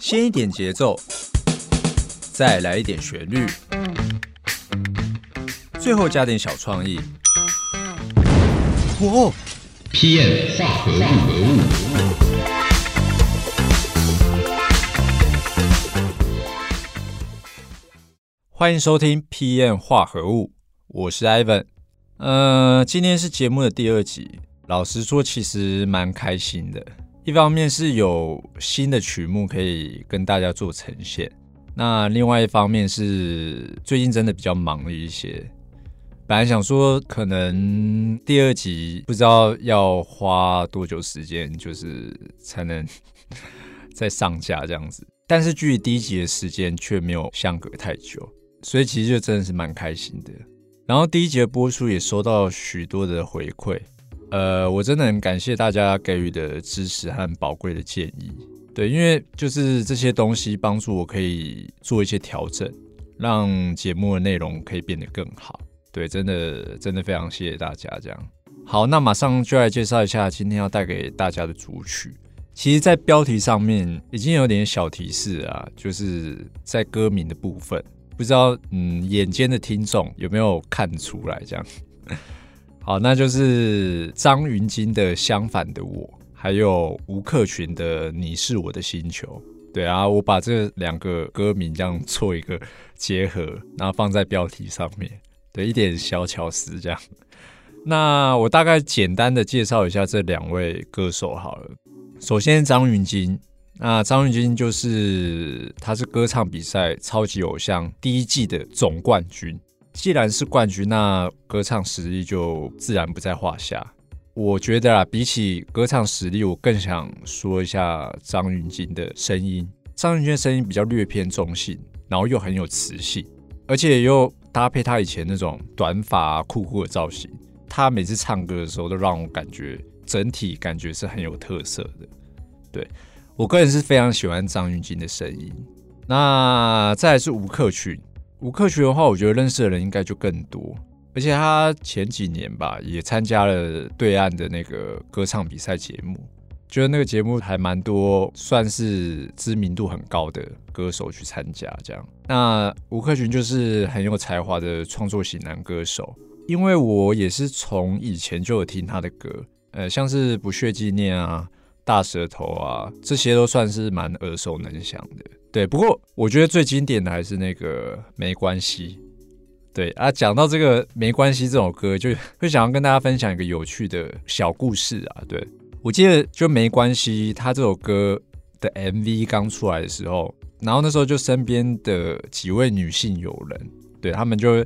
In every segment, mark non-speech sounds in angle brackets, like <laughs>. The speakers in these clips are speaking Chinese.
先一点节奏，再来一点旋律，最后加点小创意。哇，批验化合物。欢迎收听 PM 化合物，我是 Ivan。呃，今天是节目的第二集。老实说，其实蛮开心的。一方面是有新的曲目可以跟大家做呈现，那另外一方面是最近真的比较忙了一些。本来想说可能第二集不知道要花多久时间，就是才能 <laughs> 再上架这样子，但是距离第一集的时间却没有相隔太久。所以其实就真的是蛮开心的。然后第一集的播出也收到许多的回馈，呃，我真的很感谢大家给予的支持和宝贵的建议。对，因为就是这些东西帮助我可以做一些调整，让节目的内容可以变得更好。对，真的真的非常谢谢大家。这样好，那马上就来介绍一下今天要带给大家的主曲。其实，在标题上面已经有点小提示啊，就是在歌名的部分。不知道，嗯，眼尖的听众有没有看出来？这样，好，那就是张云京的《相反的我》，还有吴克群的《你是我的星球》。对啊，我把这两个歌名这样做一个结合，然后放在标题上面，对，一点小巧思这样。那我大概简单的介绍一下这两位歌手好了。首先，张云京。那张云京就是他是歌唱比赛《超级偶像》第一季的总冠军。既然是冠军，那歌唱实力就自然不在话下。我觉得啊，比起歌唱实力，我更想说一下张芸京的声音。张芸京的声音比较略偏中性，然后又很有磁性，而且又搭配他以前那种短发酷酷的造型，他每次唱歌的时候都让我感觉整体感觉是很有特色的。对。我个人是非常喜欢张芸京的声音。那再来是吴克群，吴克群的话，我觉得认识的人应该就更多。而且他前几年吧，也参加了对岸的那个歌唱比赛节目，觉得那个节目还蛮多，算是知名度很高的歌手去参加。这样，那吴克群就是很有才华的创作型男歌手。因为我也是从以前就有听他的歌，呃，像是不屑纪念啊。大舌头啊，这些都算是蛮耳熟能详的。对，不过我觉得最经典的还是那个没关系。对啊，讲到这个没关系这首歌，就会想要跟大家分享一个有趣的小故事啊。对我记得就没关系，他这首歌的 MV 刚出来的时候，然后那时候就身边的几位女性友人，对他们就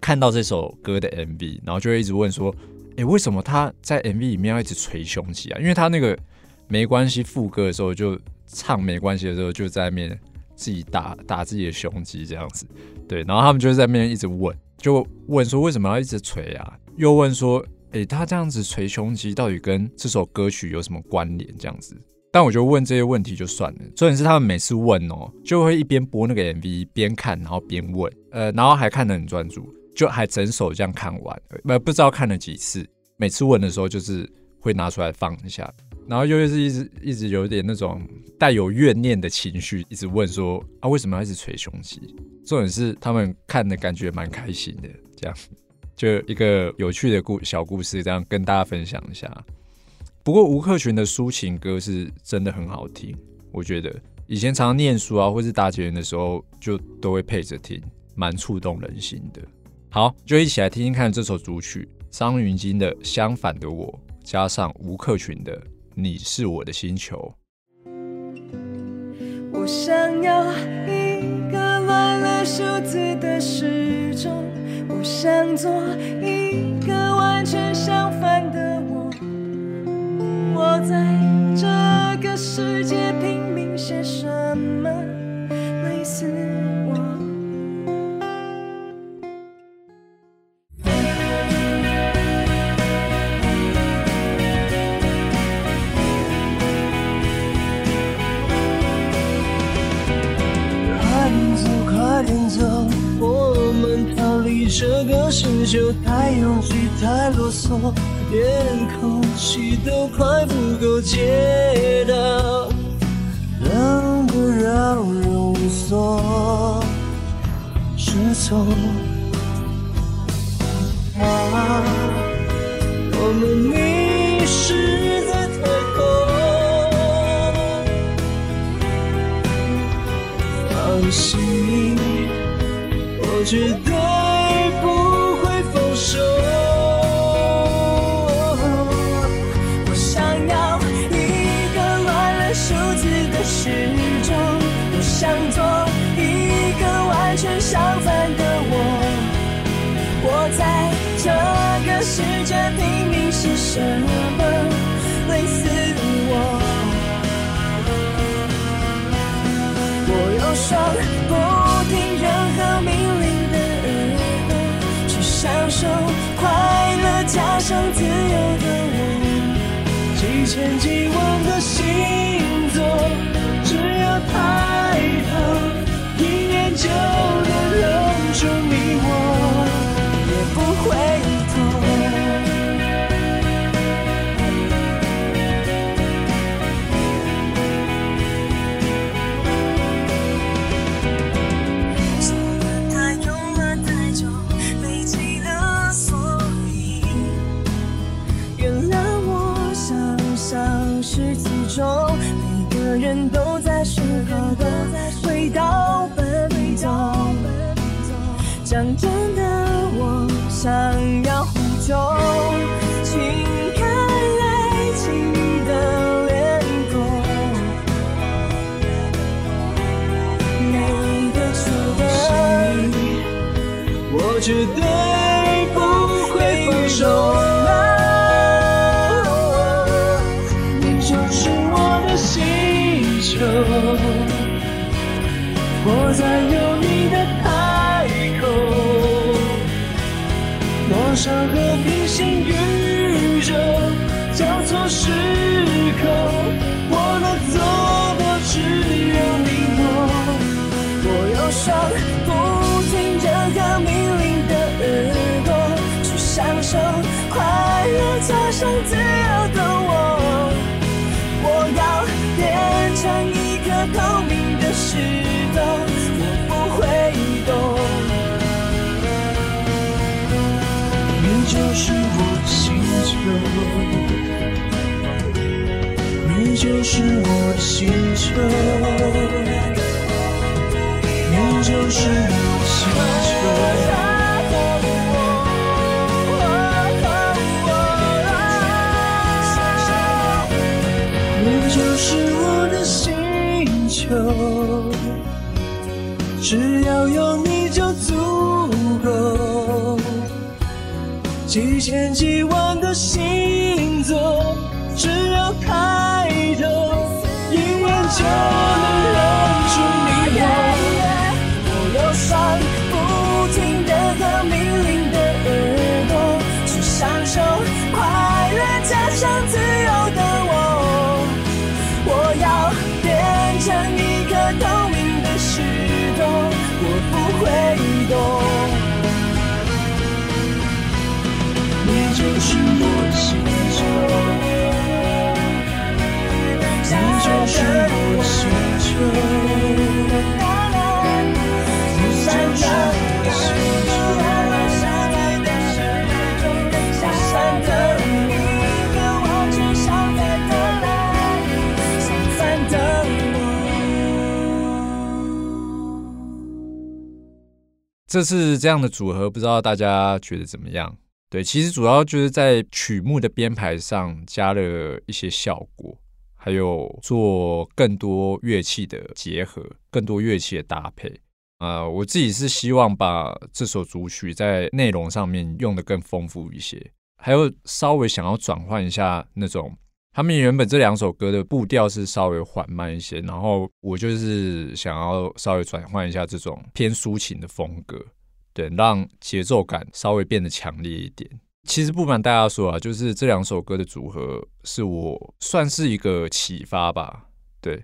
看到这首歌的 MV，然后就会一直问说：“哎，为什么他在 MV 里面要一直捶胸肌啊？因为他那个。”没关系，副歌的时候就唱没关系的时候就在面自己打打自己的胸肌这样子，对，然后他们就在面一直问，就问说为什么要一直捶啊？又问说，诶，他这样子捶胸肌到底跟这首歌曲有什么关联？这样子，但我就问这些问题就算了。重点是他们每次问哦，就会一边播那个 MV 边看，然后边问，呃，然后还看得很专注，就还整首这样看完，呃，不知道看了几次。每次问的时候就是会拿出来放一下。然后又是一直一直有点那种带有怨念的情绪，一直问说啊为什么要一直捶胸肌？重点是他们看的感觉蛮开心的，这样就一个有趣的故小故事，这样跟大家分享一下。不过吴克群的抒情歌是真的很好听，我觉得以前常念书啊，或是打节人的时候，就都会配着听，蛮触动人心的。好，就一起来听听看这首主曲张芸京的《相反的我》，加上吴克群的。你是我的星球。我想要一个乱了数字的时钟，我想做一个完全相反的我。我在这个世界拼命写什么，类似。走，我们逃离这个星球，太拥挤，太啰嗦，连空气都快不够，街道冷得让人无所适从。绝对不会放手。我想要一个乱了数字的时钟，我想做一个完全相反的我。我在这个世界拼命是什么？当真的，我想要呼救，我有双不听任何命令的耳朵，去享受快乐加上自由的我。我要变成一颗透明的石头，我不会动。你就是我的星球，你就是我的星球，就是我的星球。你就是我的星球，只要有你就足够。几千几万个星座，只要抬头，一眼就能认出这次这样的组合，不知道大家觉得怎么样？对，其实主要就是在曲目的编排上加了一些效果，还有做更多乐器的结合，更多乐器的搭配。呃，我自己是希望把这首主曲在内容上面用的更丰富一些，还有稍微想要转换一下那种他们原本这两首歌的步调是稍微缓慢一些，然后我就是想要稍微转换一下这种偏抒情的风格。对，让节奏感稍微变得强烈一点。其实不瞒大家说啊，就是这两首歌的组合是我算是一个启发吧。对，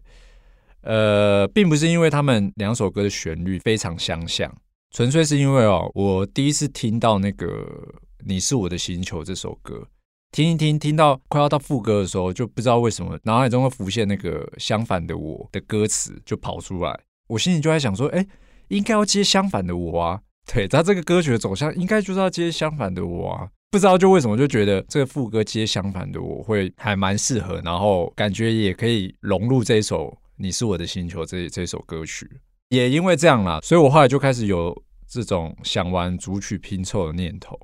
呃，并不是因为他们两首歌的旋律非常相像，纯粹是因为哦，我第一次听到那个《你是我的星球》这首歌，听一听，听到快要到副歌的时候，就不知道为什么脑海中会浮现那个相反的我的歌词就跑出来，我心里就在想说，哎，应该要接相反的我啊。<laughs> 对他这个歌曲的走向，应该就是要接相反的我啊。不知道就为什么就觉得这个副歌接相反的我会还蛮适合，然后感觉也可以融入这一首《你是我的星球》这这首歌曲。也因为这样啦，所以我后来就开始有这种想玩主曲拼凑的念头。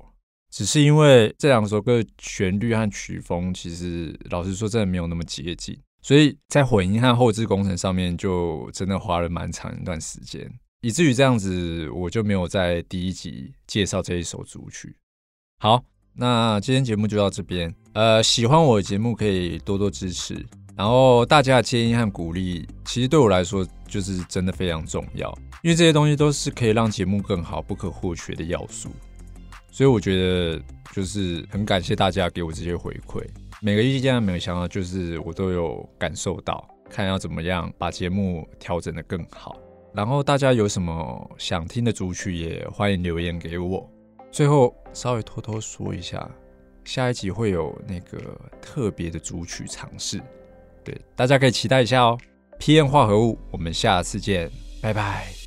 只是因为这两首歌旋律和曲风，其实老实说真的没有那么接近，所以在混音和后置工程上面就真的花了蛮长一段时间，以至于这样子我就没有在第一集介绍这一首主曲。好。那今天节目就到这边。呃，喜欢我的节目可以多多支持，然后大家的建议和鼓励，其实对我来说就是真的非常重要，因为这些东西都是可以让节目更好、不可或缺的要素。所以我觉得就是很感谢大家给我这些回馈，每个意见、每个想法，就是我都有感受到，看要怎么样把节目调整的更好。然后大家有什么想听的主曲，也欢迎留言给我。最后稍微偷偷说一下，下一集会有那个特别的主曲尝试，对，大家可以期待一下哦。PM 化合物，我们下次见，拜拜。